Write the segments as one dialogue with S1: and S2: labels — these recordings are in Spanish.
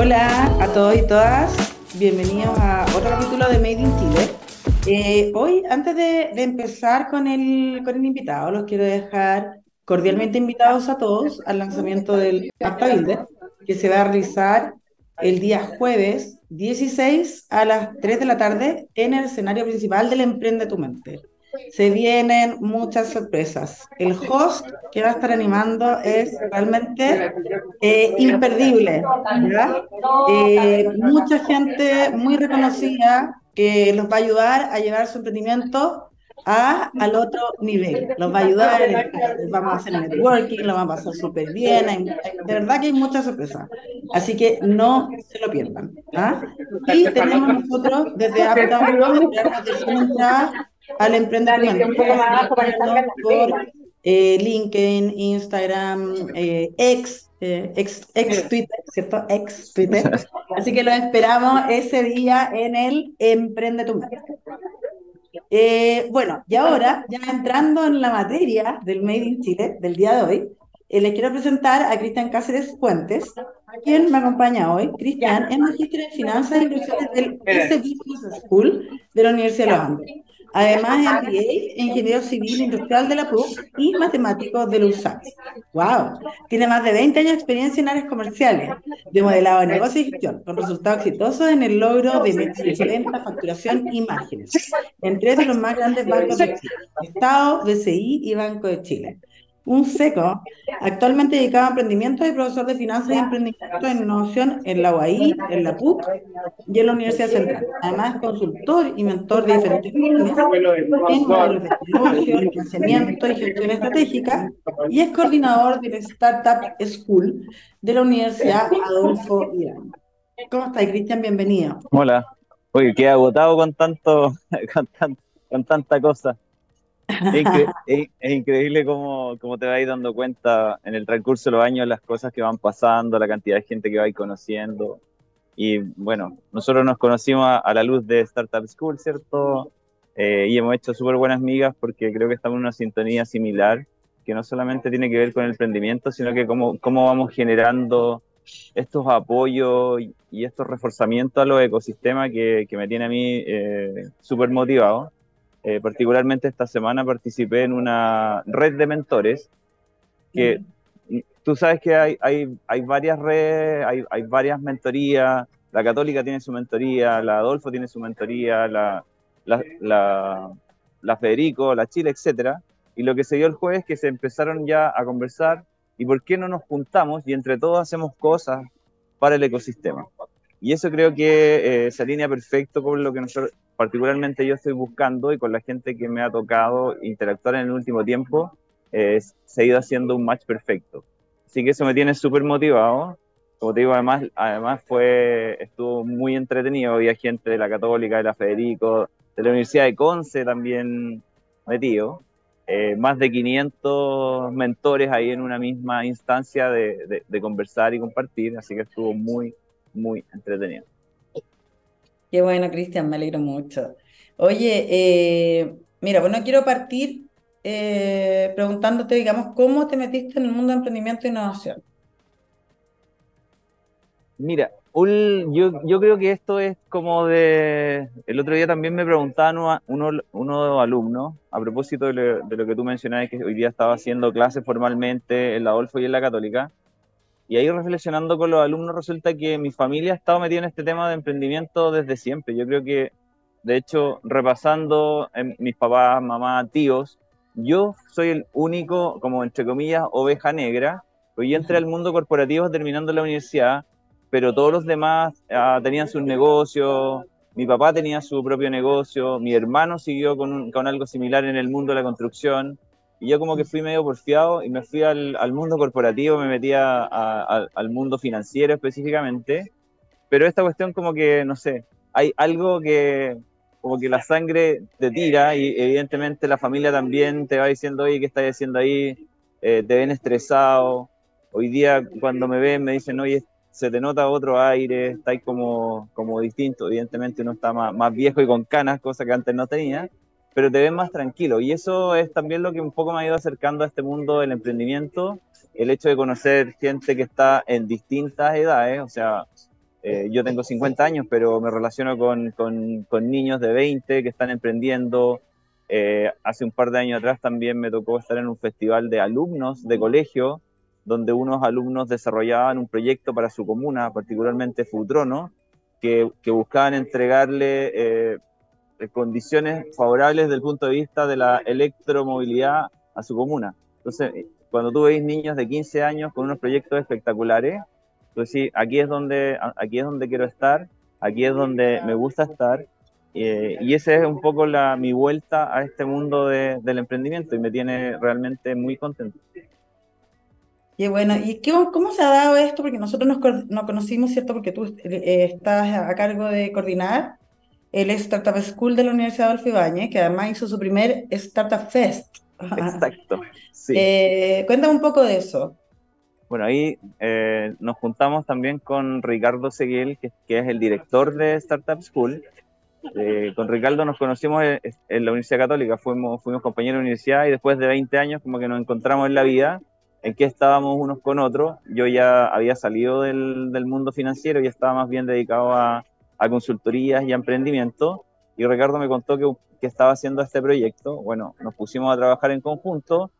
S1: Hola a todos y todas, bienvenidos a otro capítulo de Made in Chile. Eh, hoy, antes de, empezar con el, con el invitado, los quiero dejar cordialmente invitados a todos al lanzamiento del Acta Builder, que se va a realizar el día jueves 16 a las 3 de la tarde en el escenario principal del Emprende tu Mente. Se vienen muchas sorpresas. El host que va a estar animando es realmente eh, imperdible. Eh, mucha gente muy reconocida que los va a ayudar a llevar su emprendimiento a, al otro nivel. Los va a ayudar, vamos a hacer networking, lo vamos a pasar súper bien. de verdad que hay muchas sorpresas. Así que no se lo pierdan. ¿ah? Y tenemos nosotros desde Uptown, al emprendimiento por eh, LinkedIn, Instagram, eh, ex, eh, ex, ex Twitter, ¿cierto? Ex Twitter. Así que lo esperamos ese día en el Emprende tu Mente. Eh, bueno, y ahora, ya entrando en la materia del Made in Chile del día de hoy, eh, les quiero presentar a Cristian Cáceres Fuentes, quien me acompaña hoy. Cristian es magíster en finanzas e inversiones del S Business School de la Universidad de Los Andes. Además, MBA, ingeniero civil industrial de la PUC y matemático de la ¡Wow! Tiene más de 20 años de experiencia en áreas comerciales, de modelado de negocio y gestión, con resultados exitosos en el logro de metas de venta, facturación y márgenes, en tres de los más grandes bancos de Chile, Estado, BCI y Banco de Chile un seco, actualmente dedicado a emprendimiento y profesor de finanzas y emprendimiento en innovación en la UAI, en la PUC y en la Universidad Central. Además, es consultor y mentor de diferentes pymes en modelos de negocio, financiamiento y gestión estratégica y es coordinador de la Startup School de la Universidad Adolfo Irán. ¿Cómo estás, Cristian? Bienvenido.
S2: Hola. Oye, quedé agotado con tanto, con, con tanta cosa. Es, increíble cómo, cómo, te vas dando cuenta en el transcurso de los años las cosas que van pasando, la cantidad de gente que vais conociendo. Y bueno, nosotros nos conocimos a, la luz de Startup School, ¿cierto? Eh, y hemos hecho súper buenas migas porque creo que estamos en una sintonía similar, que no solamente tiene que ver con el emprendimiento, sino que cómo, cómo vamos generando estos apoyos y estos reforzamientos a los ecosistemas que, que me tiene a mí eh, súper motivado. Eh, particularmente esta semana participé en una red de mentores que tú sabes que hay, hay, hay varias redes, hay, hay, varias mentorías, la católica tiene su mentoría, la Adolfo tiene su mentoría, la, la, la, la Federico, la Chile, etc. Y lo que se dio el jueves es que se empezaron ya a conversar y por qué no nos juntamos y entre todos hacemos cosas para el ecosistema. Y eso creo que eh, se alinea perfecto con lo que nosotros, particularmente yo estoy buscando y con la gente que me ha tocado interactuar en el último tiempo, eh, se ha ido haciendo un match perfecto. Así que eso me tiene súper motivado. Como te digo, además, además fue, estuvo muy entretenido. Había gente de la Católica, de la Federico, de la Universidad de Conce también metido. Eh, más de 500 mentores ahí en una misma instancia de, de conversar y compartir. Así que estuvo muy, muy entretenido.
S1: Qué bueno, Cristian, me alegro mucho. Oye, eh, mira, bueno, quiero partir eh, preguntándote, digamos, ¿cómo te metiste en el mundo de emprendimiento e innovación?
S2: Mira, yo, yo creo que esto es como de... El otro día también me preguntaban uno, uno de los alumnos, a propósito de lo, de lo que tú mencionabas, que hoy día estaba haciendo clases formalmente en la Adolfo y en la Católica, y ahí reflexionando con los alumnos resulta que mi familia ha estado metida en este tema de emprendimiento desde siempre. Yo creo que, de hecho, repasando en mis papás, mamá, tíos, yo soy el único, como entre comillas, oveja negra. Pues yo entré al mundo corporativo terminando la universidad, pero todos los demás ah, tenían sus negocios, mi papá tenía su propio negocio, mi hermano siguió con, con algo similar en el mundo de la construcción, y yo como que fui medio porfiado y me fui al, al mundo corporativo, me metí a, al mundo financiero específicamente, pero esta cuestión como que, no sé, hay algo que como que la sangre te tira y evidentemente la familia también te va diciendo, oye, ¿qué estás haciendo ahí? Eh, te ven estresado. Hoy día cuando me ven me dicen, oye, se te nota otro aire, estáis como, como distinto. Evidentemente uno está más, más viejo y con canas, cosa que antes no tenía pero te ves más tranquilo. Y eso es también lo que un poco me ha ido acercando a este mundo del emprendimiento, el hecho de conocer gente que está en distintas edades, o sea, eh, yo tengo 50 años, pero me relaciono con, con, niños de 20 que están emprendiendo. Eh, hace un par de años atrás también me tocó estar en un festival de alumnos de colegio, donde unos alumnos desarrollaban un proyecto para su comuna, particularmente Futrono, que, que buscaban entregarle eh, condiciones favorables desde el punto de vista de la electromovilidad a su comuna. Entonces, cuando tú veis niños de 15 años con unos proyectos espectaculares, entonces sí, aquí es donde, aquí es donde quiero estar, aquí es donde me gusta estar. Eh, y esa es un poco la, mi vuelta a este mundo de, del emprendimiento y me tiene realmente muy contento.
S1: Y bueno, ¿y qué, cómo se ha dado esto? Porque nosotros nos, nos conocimos, ¿cierto? Porque tú eh, estás a cargo de coordinar el Startup School de la Universidad de Ibáñez, que además hizo su primer Startup Fest.
S2: Exacto. Sí.
S1: Eh, cuéntame un poco de eso.
S2: Bueno, ahí eh, nos juntamos también con Ricardo Seguiel, que, que, es el director de Startup School. Eh, con Ricardo nos conocimos en, en, la Universidad Católica, fuimos, fuimos compañeros de universidad y después de 20 años como que nos encontramos en la vida, en que estábamos unos con otros. Yo ya había salido del, del mundo financiero y estaba más bien dedicado a, a, consultorías y a emprendimiento. Y Ricardo me contó que, que estaba haciendo este proyecto. Bueno, nos pusimos a trabajar en conjunto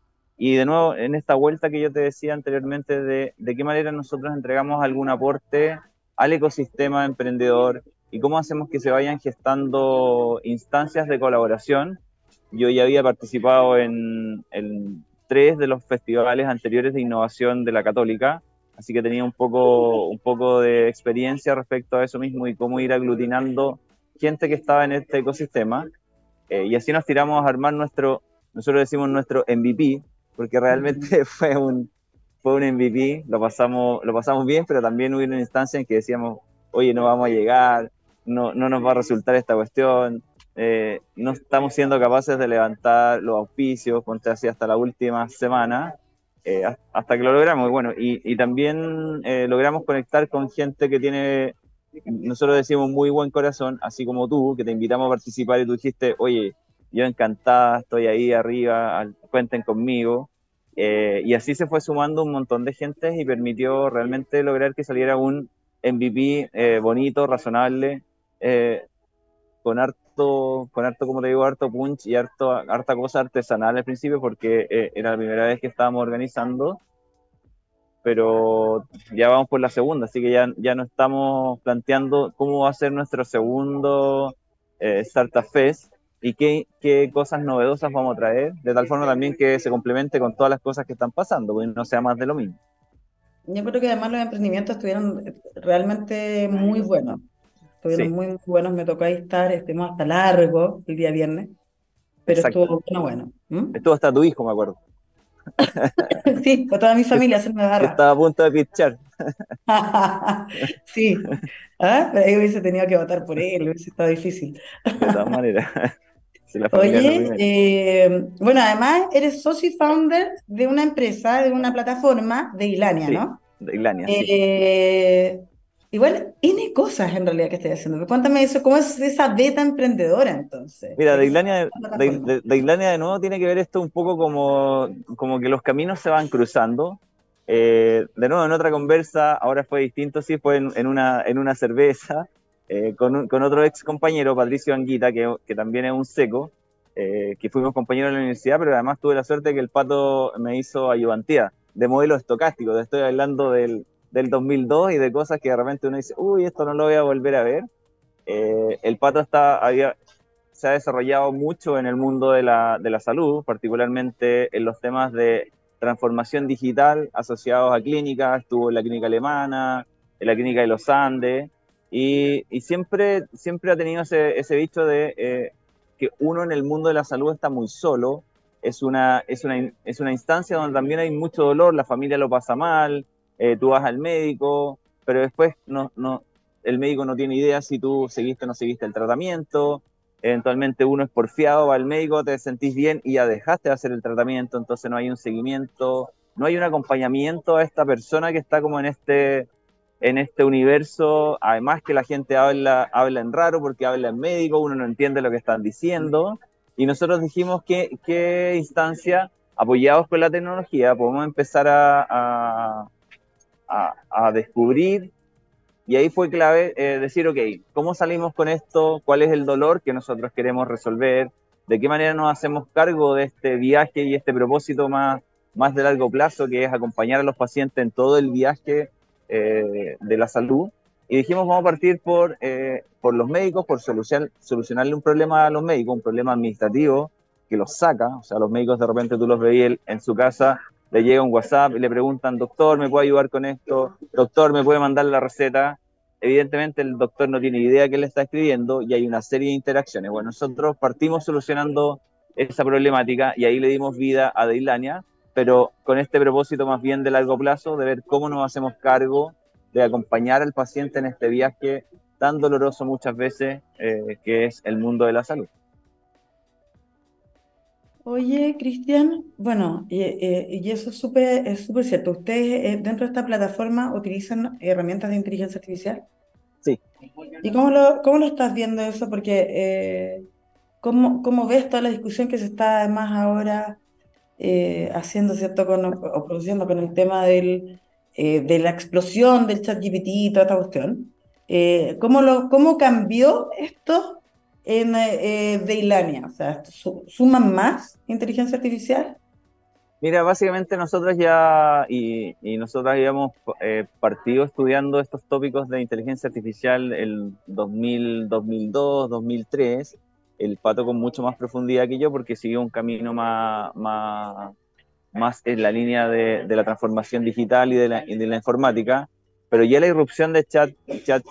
S2: y de nuevo, en esta vuelta que yo te decía anteriormente, de, de qué manera nosotros entregamos algún aporte al ecosistema emprendedor y cómo hacemos que se vayan gestando instancias de colaboración. Yo ya había participado en, en tres de los festivales anteriores de innovación de la Católica, así que tenía un poco, un poco de experiencia respecto a eso mismo y cómo ir aglutinando gente que estaba en este ecosistema. Eh, y así nos tiramos a armar nuestro, nosotros decimos nuestro MVP, porque realmente fue un, fue un MVP, lo pasamos, lo pasamos bien, pero también hubo una instancia en que decíamos, oye, no vamos a llegar, no, no nos va a resultar esta cuestión, eh, no estamos siendo capaces de levantar los auspicios, ponte así hasta la última semana, eh, hasta que lo logramos. Y bueno, y, también eh, logramos conectar con gente que tiene, nosotros decimos, muy buen corazón, así como tú, que te invitamos a participar y tú dijiste, oye, yo encantada, estoy ahí arriba, cuenten conmigo. Eh, y así se fue sumando un montón de gente y permitió realmente lograr que saliera un MVP eh, bonito, razonable, con harto, con harto, como te digo, harto punch y harto, harta cosa artesanal al principio, porque eh, era la primera vez que estábamos organizando. Pero ya vamos por la segunda, así que ya, ya no estamos planteando cómo va a ser nuestro segundo Startup Fest, y qué, qué, cosas novedosas vamos a traer, de tal forma también que se complemente con todas las cosas que están pasando, porque no sea más de lo mismo.
S1: Yo creo que además los emprendimientos estuvieron realmente muy buenos, estuvieron sí. muy, muy, buenos, me tocó ahí estar, estuvimos hasta largo el día viernes, pero Exacto. estuvo bueno, bueno.
S2: ¿Mm? Estuvo hasta tu hijo, me acuerdo.
S1: sí, con toda mi familia se me agarra.
S2: Estaba a punto de pichar.
S1: sí, ¿Ah? pero ahí hubiese tenido que votar por él, hubiese estado difícil.
S2: de todas maneras.
S1: Oye, eh, bueno, además eres socio y founder de una empresa, de una plataforma de Ilania,
S2: sí,
S1: ¿no?
S2: De Ilania,
S1: eh, sí. Igual, N cosas en realidad que estoy haciendo. Cuéntame eso, ¿cómo es esa beta emprendedora entonces?
S2: Mira, de Ilania de, de, de Ilania de nuevo tiene que ver esto un poco como, como que los caminos se van cruzando. Eh, de nuevo, en otra conversa, ahora fue distinto, sí, fue en, en una, en una cerveza, eh, con, con, otro ex compañero, Patricio Anguita, que, que también es un seco, eh, que fuimos compañeros en la universidad, pero además tuve la suerte que el pato me hizo ayudantía de modelo estocástico. Te estoy hablando del, del 2002 y de cosas que de repente uno dice, uy, esto no lo voy a volver a ver. Eh, el pato está, había, se ha desarrollado mucho en el mundo de la, de la salud, particularmente en los temas de transformación digital asociados a clínicas, estuvo en la clínica alemana, en la clínica de los Andes, y, y siempre, siempre ha tenido ese, ese bicho de eh, que uno en el mundo de la salud está muy solo, es una, es, una, es una instancia donde también hay mucho dolor, la familia lo pasa mal, eh, tú vas al médico, pero después no, no, el médico no tiene idea si tú seguiste o no seguiste el tratamiento, eventualmente uno es porfiado, va al médico, te sentís bien y ya dejaste de hacer el tratamiento, entonces no hay un seguimiento, no hay un acompañamiento a esta persona que está como en este, en este universo, además que la gente habla, habla en raro porque habla en médico, uno no entiende lo que están diciendo, y nosotros dijimos que qué instancia, apoyados con la tecnología, podemos empezar a, a, a, descubrir Y ahí fue clave eh, decir, ok, ¿cómo salimos con esto? ¿Cuál es el dolor que nosotros queremos resolver? ¿De qué manera nos hacemos cargo de este viaje y este propósito más, más de largo plazo, que es acompañar a los pacientes en todo el viaje eh, de la salud? Y dijimos, vamos a partir por, eh, por los médicos, por solucionar, solucionarle un problema a los médicos, un problema administrativo que los saca. O sea, los médicos de repente tú los veías en su casa le llega un WhatsApp y le preguntan, doctor, ¿me puede ayudar con esto? Doctor, ¿me puede mandar la receta? Evidentemente el doctor no tiene idea qué le está escribiendo y hay una serie de interacciones. Bueno, nosotros partimos solucionando esa problemática y ahí le dimos vida a Deilania, pero con este propósito más bien de largo plazo, de ver cómo nos hacemos cargo de acompañar al paciente en este viaje tan doloroso muchas veces eh, que es el mundo de la salud.
S1: Oye, Cristian, bueno, y, eh, eso es súper es súper cierto. ¿Ustedes eh, dentro de esta plataforma utilizan herramientas de inteligencia artificial?
S2: Sí.
S1: ¿Y cómo lo, cómo lo estás viendo eso? Porque, eh, ¿cómo, cómo ves toda la discusión que se está además ahora haciendo, ¿cierto? Con, o produciendo con el tema del, de la explosión del chat GPT y toda esta cuestión. ¿cómo, lo, ¿Cómo cambió esto en eh, Deilania? O sea, ¿suman más inteligencia artificial?
S2: Mira, básicamente nosotros ya, y, y nosotros habíamos eh, partido estudiando estos tópicos de inteligencia artificial el 2000, 2002, 2003, el pato con mucho más profundidad que yo porque siguió un camino más, más, más en la línea de, de la transformación digital y de la, y de la, informática, pero ya la irrupción de chat, chat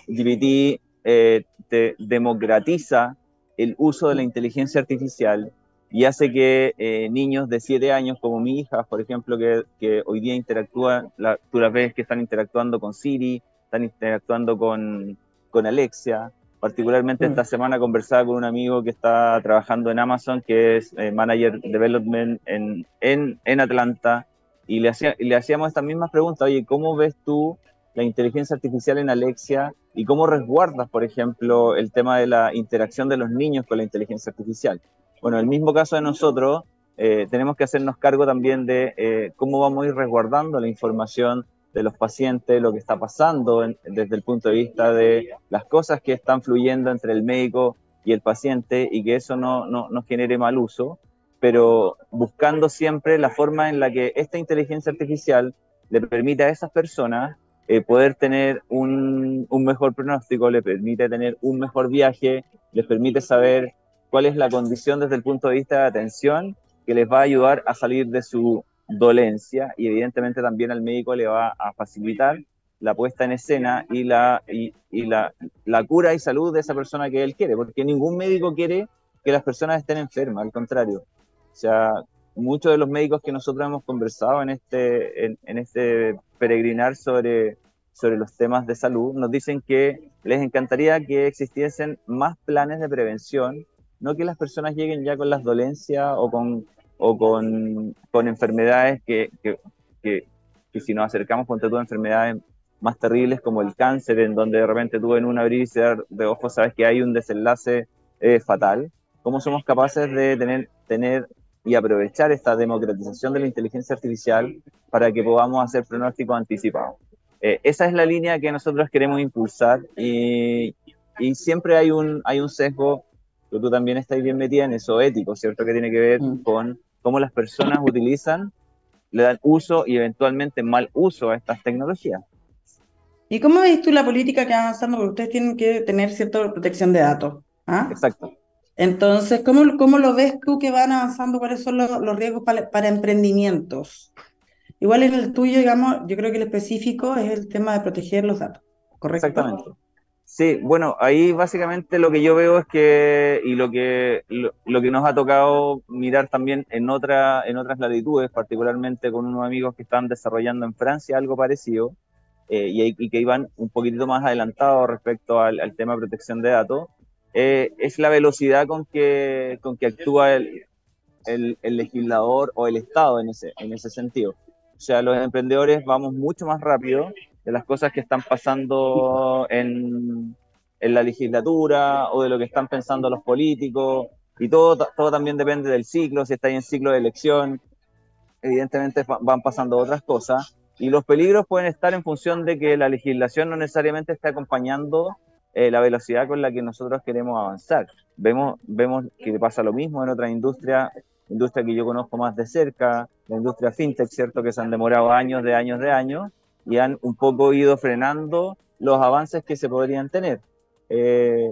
S2: eh, te democratiza el uso de la inteligencia artificial y hace que eh, niños de 7 años, como mi hija, por ejemplo, que, que hoy día interactúan, la, tú las ves que están interactuando con Siri, están interactuando con, con Alexia. Particularmente esta mm. semana conversaba con un amigo que está trabajando en Amazon, que es eh, Manager Development en, en, en Atlanta, y le, hacía, y le hacíamos estas mismas preguntas, oye, ¿cómo ves tú la inteligencia artificial en Alexia y cómo resguardas, por ejemplo, el tema de la interacción de los niños con la inteligencia artificial. Bueno, en el mismo caso de nosotros, eh, tenemos que hacernos cargo también de eh, cómo vamos a ir resguardando la información de los pacientes, lo que está pasando desde el punto de vista de las cosas que están fluyendo entre el médico y el paciente y que eso no, no, no genere mal uso, pero buscando siempre la forma en la que esta inteligencia artificial le permite a esas personas eh, poder tener un, un, mejor pronóstico, le permite tener un mejor viaje, les permite saber cuál es la condición desde el punto de vista de atención que les va a ayudar a salir de su dolencia y evidentemente también al médico le va a facilitar la puesta en escena y, la, y, y la, la, cura y salud de esa persona que él quiere, porque ningún médico quiere que las personas estén enfermas, al contrario. O sea, muchos de los médicos que nosotros hemos conversado en este, en, este peregrinar sobre, sobre los temas de salud, nos dicen que les encantaría que existiesen más planes de prevención, no que las personas lleguen ya con las dolencias o con, o con, con enfermedades que, que, si nos acercamos con todas enfermedades más terribles como el cáncer, en donde de repente tú en un abrir de ojos sabes que hay un desenlace eh, fatal. ¿Cómo somos capaces de tener, tener y aprovechar esta democratización de la inteligencia artificial para que podamos hacer pronósticos anticipados. Eh, esa es la línea que nosotros queremos impulsar y, y, siempre hay un, hay un sesgo, que tú también estás bien metida en eso ético, ¿cierto? Que tiene que ver mm. con cómo las personas utilizan, le dan uso y eventualmente mal uso a estas tecnologías.
S1: ¿Y cómo ves tú la política que va avanzando? Porque ustedes tienen que tener cierta protección de datos. ¿ah?
S2: Exacto.
S1: Entonces, ¿cómo, ¿cómo, lo ves tú que van avanzando? ¿Cuáles son los, riesgos para, emprendimientos? Igual en el tuyo, digamos, yo creo que el específico es el tema de proteger los datos, ¿correcto?
S2: Exactamente. Sí, bueno, ahí básicamente lo que yo veo es que, y lo que, lo, lo, que nos ha tocado mirar también en, otra, en otras latitudes, particularmente con unos amigos que están desarrollando en Francia algo parecido, eh, y, y, que iban un poquitito más adelantados respecto al, al tema de protección de datos, eh, es la velocidad con que, con que actúa el, el, legislador o el Estado en ese, en ese sentido. O sea, los emprendedores vamos mucho más rápido de las cosas que están pasando en, en la legislatura o de lo que están pensando los políticos. Y todo, todo también depende del ciclo, si estáis en ciclo de elección, evidentemente van pasando otras cosas, Y los peligros pueden estar en función de que la legislación no necesariamente está acompañando eh, la velocidad con la que nosotros queremos avanzar. Vemos, vemos que pasa lo mismo en otras industrias, industria que yo conozco más de cerca, la industria fintech, ¿cierto? Que se han demorado años de años de años y han un poco ido frenando los avances que se podrían tener. Eh,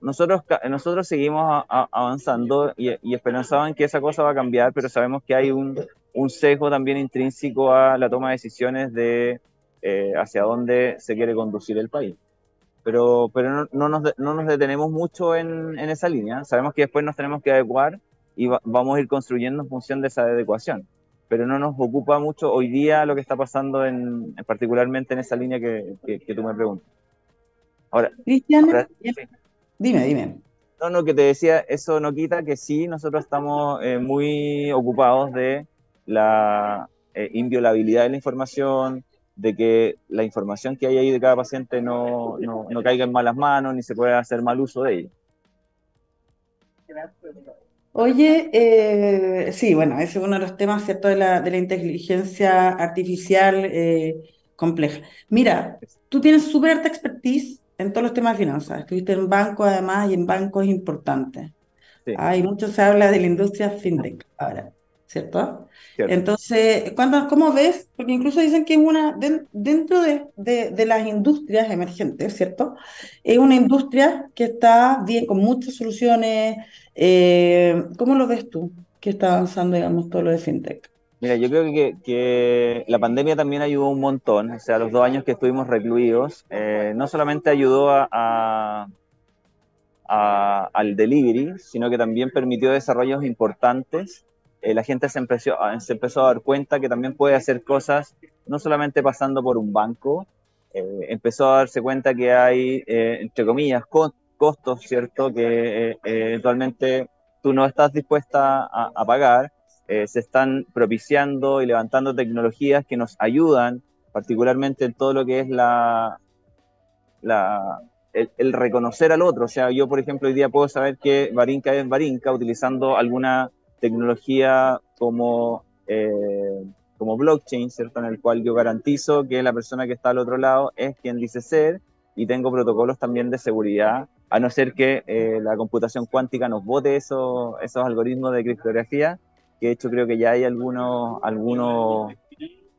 S2: nosotros, nosotros seguimos avanzando y, y esperanzaban que esa cosa va a cambiar, pero sabemos que hay un, un sesgo también intrínseco a la toma de decisiones de eh, hacia dónde se quiere conducir el país. Pero, pero no, no, nos, no nos, detenemos mucho en, en, esa línea. Sabemos que después nos tenemos que adecuar y va, vamos a ir construyendo en función de esa adecuación. Pero no nos ocupa mucho hoy día lo que está pasando en, particularmente en esa línea que, que, que tú me preguntas.
S1: Ahora, Cristian, sí. dime, dime.
S2: No, no, que te decía, eso no quita que sí, nosotros estamos eh, muy ocupados de la eh, inviolabilidad de la información, de que la información que hay ahí de cada paciente no, no, no caiga en malas manos ni se pueda hacer mal uso de ella.
S1: Oye, eh, sí, bueno, ese es uno de los temas, ¿cierto?, de la, de la inteligencia artificial eh, compleja. Mira, tú tienes súper alta expertise en todos los temas de finanzas. Estuviste en bancos, además, y en bancos importantes. Sí. Hay mucho se habla de la industria fintech ahora. ¿Cierto? Entonces, ¿cuándo, ¿cómo ves? Porque incluso dicen que es una, de, dentro de, de, de, las industrias emergentes, ¿cierto? Es una industria que está bien, con muchas soluciones. Eh, ¿Cómo lo ves tú? Que está avanzando, digamos, todo lo de FinTech.
S2: Mira, yo creo que, que, la pandemia también ayudó un montón. O sea, los dos años que estuvimos recluidos, eh, no solamente ayudó a, a, a, al delivery, sino que también permitió desarrollos importantes eh, la gente se empezó, se empezó a dar cuenta que también puede hacer cosas no solamente pasando por un banco, eh, empezó a darse cuenta que hay, eh, entre comillas, costos, ¿cierto? Que eventualmente tú no estás dispuesta a, a pagar, se están propiciando y levantando tecnologías que nos ayudan, particularmente en todo lo que es la, la, el, el, reconocer al otro. O sea, yo, por ejemplo, hoy día puedo saber que Barinca es Barinca utilizando alguna tecnología como, eh, como blockchain, ¿cierto? En el cual yo garantizo que la persona que está al otro lado es quien dice ser y tengo protocolos también de seguridad, a no ser que eh, la computación cuántica nos bote esos, esos algoritmos de criptografía, que de hecho creo que ya hay algunos, algunos,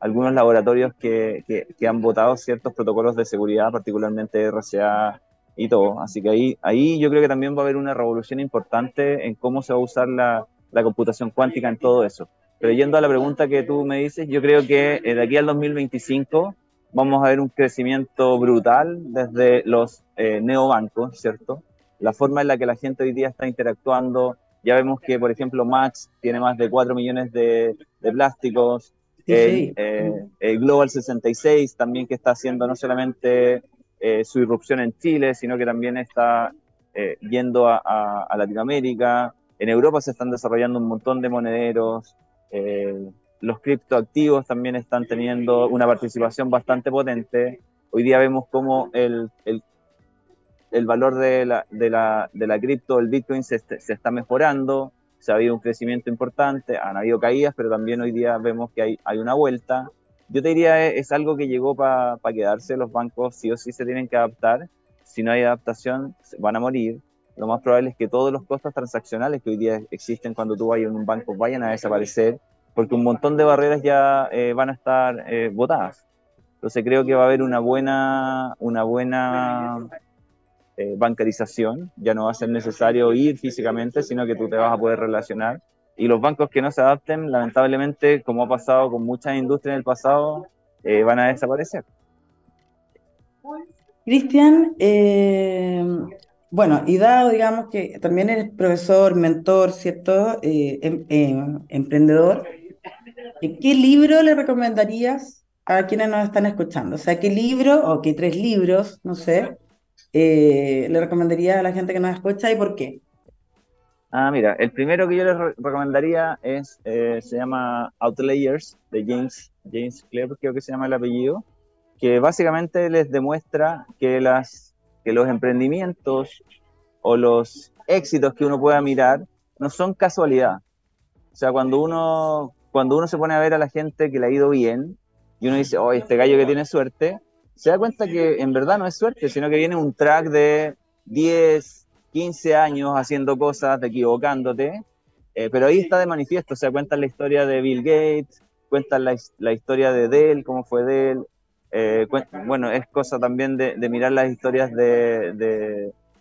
S2: algunos laboratorios que, que, que han votado ciertos protocolos de seguridad, particularmente RCA y todo. Así que ahí, ahí yo creo que también va a haber una revolución importante en cómo se va a usar la, la computación cuántica en todo eso. Pero yendo a la pregunta que tú me dices, yo creo que eh, de aquí al 2025 vamos a ver un crecimiento brutal desde los eh, neobancos, ¿cierto? La forma en la que la gente hoy día está interactuando, ya vemos que, por ejemplo, Max tiene más de 4 millones de, de plásticos, sí, el, sí. Eh, el Global 66 también que está haciendo no solamente eh, su irrupción en Chile, sino que también está yendo a, a, a Latinoamérica, en Europa se están desarrollando un montón de monederos, eh, los criptoactivos también están teniendo una participación bastante potente. Hoy día vemos cómo el, el, el valor de la, de, la, de la cripto, el Bitcoin, se, se, está mejorando, se ha habido un crecimiento importante, han habido caídas, pero también hoy día vemos que hay, hay una vuelta. Yo te diría, es, es algo que llegó para pa quedarse, los bancos sí o sí se tienen que adaptar, si no hay adaptación van a morir lo más probable es que todos los costos transaccionales que hoy día existen cuando tú vayas a un banco vayan a desaparecer, porque un montón de barreras ya eh, van a estar eh, votadas. Entonces creo que va a haber una buena, una buena eh, bancarización, ya no va a ser necesario ir físicamente, sino que tú te vas a poder relacionar. Y los bancos que no se adapten, lamentablemente, como ha pasado con muchas industrias en el pasado, eh, van a desaparecer.
S1: Cristian, eh, bueno, y dado, digamos, que también eres profesor, mentor, ¿cierto? Eh, em, em, emprendedor, ¿qué libro le recomendarías a quienes nos están escuchando? O sea, ¿qué libro o qué tres libros, no sé, eh, le recomendaría a la gente que nos escucha y por qué?
S2: Ah, mira, el primero que yo les recomendaría es, eh, se llama Outlayers, de James, James Clear, creo que se llama el apellido, que básicamente les demuestra que las que los emprendimientos o los éxitos que uno pueda mirar no son casualidad. O sea, cuando uno, cuando uno se pone a ver a la gente que le ha ido bien, y uno dice, oh, este gallo que tiene suerte, se da cuenta que en verdad no es suerte, sino que viene un track de 10, 15 años haciendo cosas, equivocándote, eh, pero ahí está de manifiesto, o sea, cuentan la historia de Bill Gates, cuentan la, la historia de Dell, cómo fue Dell, eh, bueno, es cosa también de, mirar las historias de,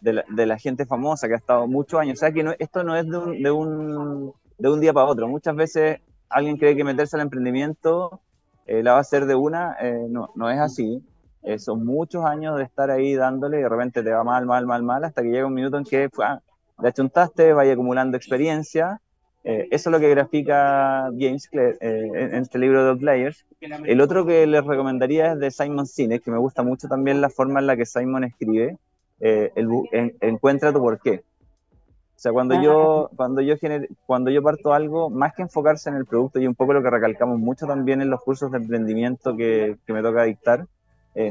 S2: de, la, gente famosa que ha estado muchos años, o sea, que esto no es de un, de, un, de un día para otro, muchas veces alguien cree que meterse al emprendimiento eh, la va a hacer de una, no, no es así, son muchos años de estar ahí dándole y de repente te va mal, mal, mal, mal, hasta que llega un minuto en que ah, le achuntaste, vaya acumulando experiencia. Eh, eso es lo que grafica James Clear, eh, en este libro de Outliers. El otro que les recomendaría es de Simon Sinek, que me gusta mucho también la forma en la que Simon escribe, eh, el, Encuentra tu porqué. O sea, cuando yo, cuando, yo cuando yo parto algo, más que enfocarse en el producto, y un poco lo que recalcamos mucho también en los cursos de emprendimiento que, que me toca dictar,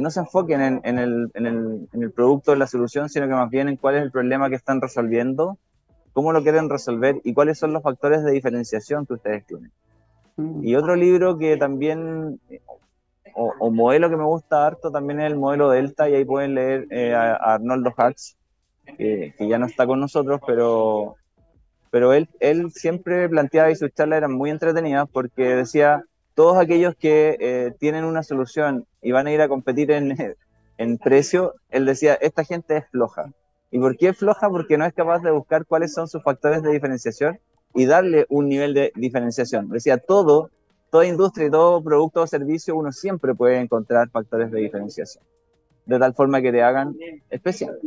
S2: no se enfoquen en, en, el, en, el, en, el, producto, en la solución, sino que más bien en cuál es el problema que están resolviendo, cómo lo quieren resolver y cuáles son los factores de diferenciación que ustedes tienen. Mm. Y otro libro que también, o, modelo que me gusta harto, también es el modelo Delta, y ahí pueden leer eh, a, Arnoldo Hacks, que, que, ya no está con nosotros, pero, pero él, él siempre planteaba y sus charlas eran muy entretenidas porque decía, todos aquellos que eh, tienen una solución y van a ir a competir en, en precio, él decía, esta gente es floja. ¿Y por qué es floja? Porque no es capaz de buscar cuáles son sus factores de diferenciación y darle un nivel de diferenciación. Decía, todo, toda industria y todo producto o servicio, uno siempre puede encontrar factores de diferenciación, de tal forma que te hagan especial.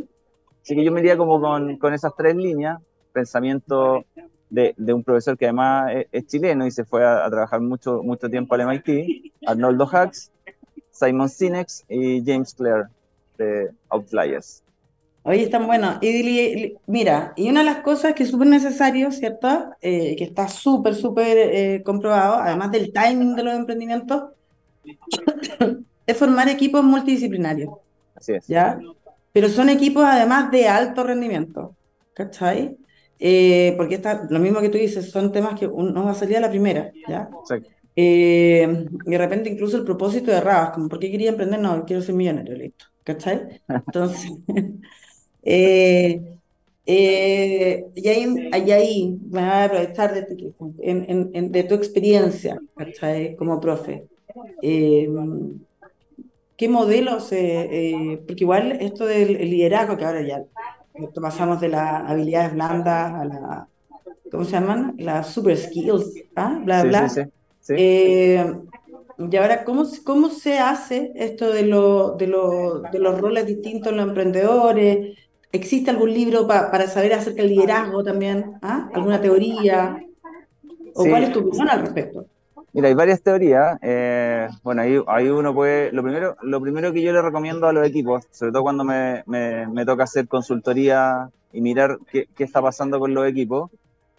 S2: Así que yo me iría como con, esas tres líneas, pensamiento de, un profesor que además es, chileno y se fue a, trabajar mucho, mucho tiempo al MIT, Arnoldo Hacks, Simon Sinek y James Clare de Outliers.
S1: Oye, están buenos. Y mira, y una de las cosas que es súper necesario, ¿cierto? Eh, que está súper, súper eh, comprobado, además del timing de los emprendimientos, es formar equipos multidisciplinarios.
S2: Así es.
S1: ¿Ya? Pero son equipos además de alto rendimiento. ¿Cachai? Eh, porque está, lo mismo que tú dices, son temas que uno va a salir a la primera, ¿ya? Eh, y de repente incluso el propósito de Rabas, como, ¿por qué quería emprender? No, quiero ser millonario, listo, ¿cachai? Entonces, eh, y ahí, ahí, me voy a aprovechar de tu, en, en, de tu experiencia, ¿cachai? Como profe. ¿Qué modelos? porque igual esto del liderazgo, que ahora ya pasamos de las habilidades blandas a la, ¿cómo se llaman? Las super skills, ¿ah? Bla, bla. Eh, y ahora, ¿cómo, ¿cómo se hace esto de, lo, de, lo, de los roles distintos en los emprendedores? ¿Existe algún libro para saber acerca del liderazgo también? ¿Ah? ¿Alguna teoría? ¿O cuál es tu opinión al respecto?
S2: Mira, hay varias teorías. Eh, bueno, ahí, ahí, uno puede. Lo primero, lo primero que yo le recomiendo a los equipos, sobre todo cuando me, me, me toca hacer consultoría y mirar qué, qué, está pasando con los equipos,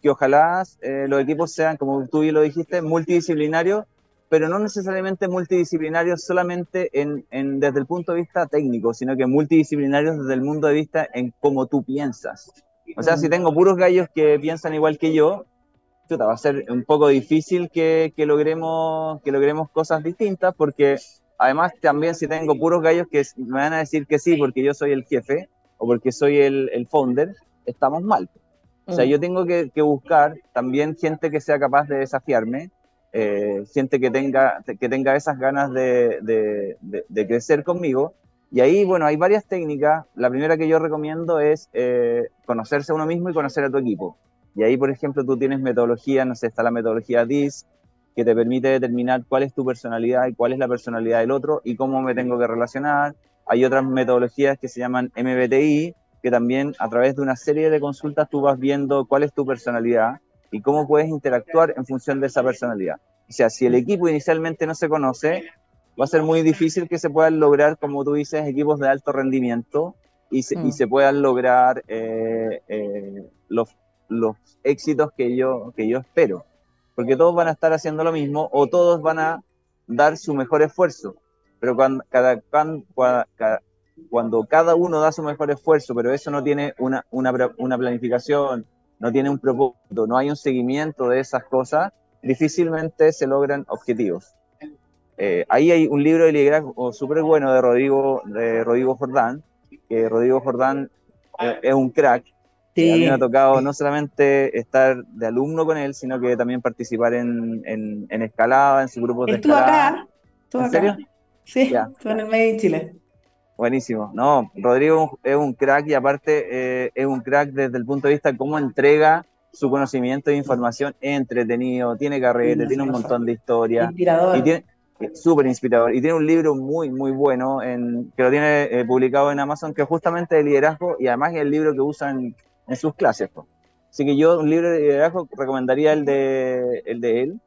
S2: que ojalá eh, los equipos sean, como tú bien lo dijiste, multidisciplinarios, pero no necesariamente multidisciplinarios solamente en, en, desde el punto de vista técnico, sino que multidisciplinarios desde el punto de vista en cómo tú piensas. O sea, si tengo puros gallos que piensan igual que yo, va a ser un poco difícil que, que, logremos, que logremos cosas distintas, porque además también si tengo puros gallos que me van a decir que sí porque yo soy el jefe o porque soy el, el founder, estamos mal. O sea, mm. yo tengo que, que, buscar también gente que sea capaz de desafiarme, eh, gente que tenga, que tenga esas ganas de, crecer conmigo. Y ahí, bueno, hay varias técnicas. La primera que yo recomiendo es eh, conocerse a uno mismo y conocer a tu equipo. Y ahí, por ejemplo, tú tienes metodología, no sé, está la metodología DIS, que te permite determinar cuál es tu personalidad y cuál es la personalidad del otro y cómo me tengo que relacionar. Hay otras metodologías que se llaman MBTI, que también a través de una serie de consultas tú vas viendo cuál es tu personalidad y cómo puedes interactuar en función de esa personalidad. O sea, si el equipo inicialmente no se conoce, va a ser muy difícil que se puedan lograr, como tú dices, equipos de alto rendimiento y se, y mm. se puedan lograr eh, eh, los, los éxitos que yo, que yo espero. Porque todos van a estar haciendo lo mismo o todos van a dar su mejor esfuerzo. Pero cuando cada, cuando cada uno da su mejor esfuerzo, pero eso no tiene una, una, una planificación, no tiene un propósito, no hay un seguimiento de esas cosas, difícilmente se logran objetivos. eh, ahí hay un libro de liderazgo súper bueno de Rodrigo, de Rodrigo Jordán, que Rodrigo Jordán eh, es un crack. Sí. A mí me ha tocado no solamente estar de alumno con él, sino que también participar en, en, en escalada, en su grupo de escalada.
S1: acá? ¿En acá? serio? Sí, estuve en el medio de Chile.
S2: Buenísimo. No, Rodrigo es un crack y aparte eh, es un crack desde el punto de vista de cómo entrega su conocimiento e información. Es entretenido, tiene carrete, tiene un montón de historias.
S1: Inspirador.
S2: Y tiene, súper inspirador. Y tiene un libro muy, muy bueno en, que lo tiene eh, publicado en Amazon, que es justamente de liderazgo y además es el libro que usan en sus clases. Así que yo un libro de liderazgo recomendaría el de, el de él.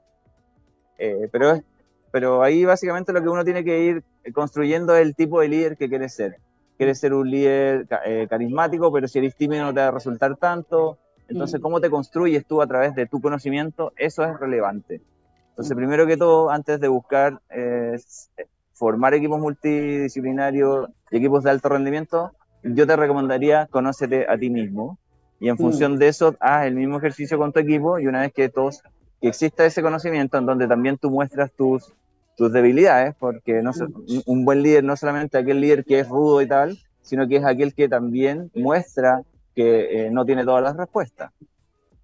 S2: Eh, pero, pero ahí básicamente lo que uno tiene que ir construyendo es el tipo de líder que quiere ser. Quieres ser un líder eh, carismático, pero si eres tímido no te va a resultar tanto. Entonces, mm. ¿cómo te construyes tú a través de tu conocimiento? Eso es relevante. Entonces, primero que todo, antes de buscar eh, formar equipos multidisciplinarios y equipos de alto rendimiento, yo te recomendaría conócete a ti mismo y en mm. función de eso, haz el mismo ejercicio con tu equipo y una vez que todos, que exista ese conocimiento en donde también tú muestras tus, tus debilidades, porque no, un buen líder no solamente aquel líder que es rudo y tal, sino que es aquel que también muestra que eh, no tiene todas las respuestas.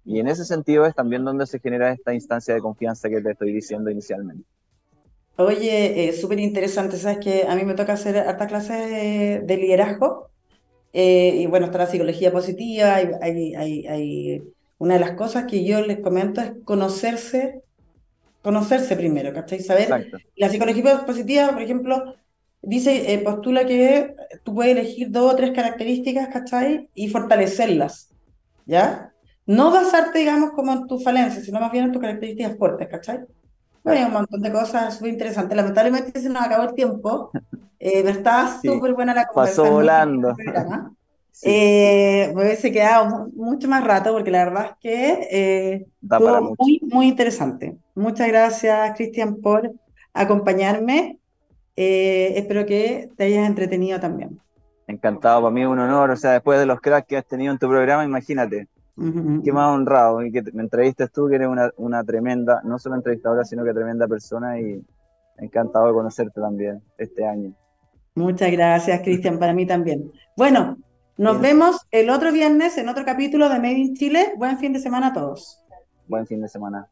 S2: Y en ese sentido es también donde se genera esta instancia de confianza que te estoy diciendo inicialmente.
S1: Oye, eh, súper interesante, sabes que a mí me toca hacer harta clase de, liderazgo eh, y bueno, está la psicología positiva, hay, hay, hay, una de las cosas que yo les comento es conocerse, conocerse primero, ¿cachai? Saber, la psicología positiva, por ejemplo, dice, eh, postula que tú puedes elegir dos o tres características, ¿cachai? Y fortalecerlas, ¿ya? no basarte, digamos, como en tus falencias, sino más bien en tus características fuertes, ¿cachai? Bueno, hay un montón de cosas súper interesantes. Lamentablemente se nos acabó el tiempo, eh, pero estaba súper buena la conversación.
S2: Pasó volando.
S1: Eh, me hubiese quedado mucho más rato porque la verdad es que eh, estuvo muy, muy interesante. Muchas gracias, Cristian, por acompañarme. Eh, espero que te hayas entretenido también.
S2: Encantado, para mí es un honor. O sea, después de los cracks que has tenido en tu programa, imagínate, Qué más honrado y que me entrevistes tú, que eres una, una, tremenda, no solo entrevistadora, sino que tremenda persona y encantado de conocerte también este año.
S1: Muchas gracias, Cristian, para mí también. Bueno, nos vemos el otro viernes en otro capítulo de Made in Chile. Buen fin de semana a todos.
S2: Buen fin de semana.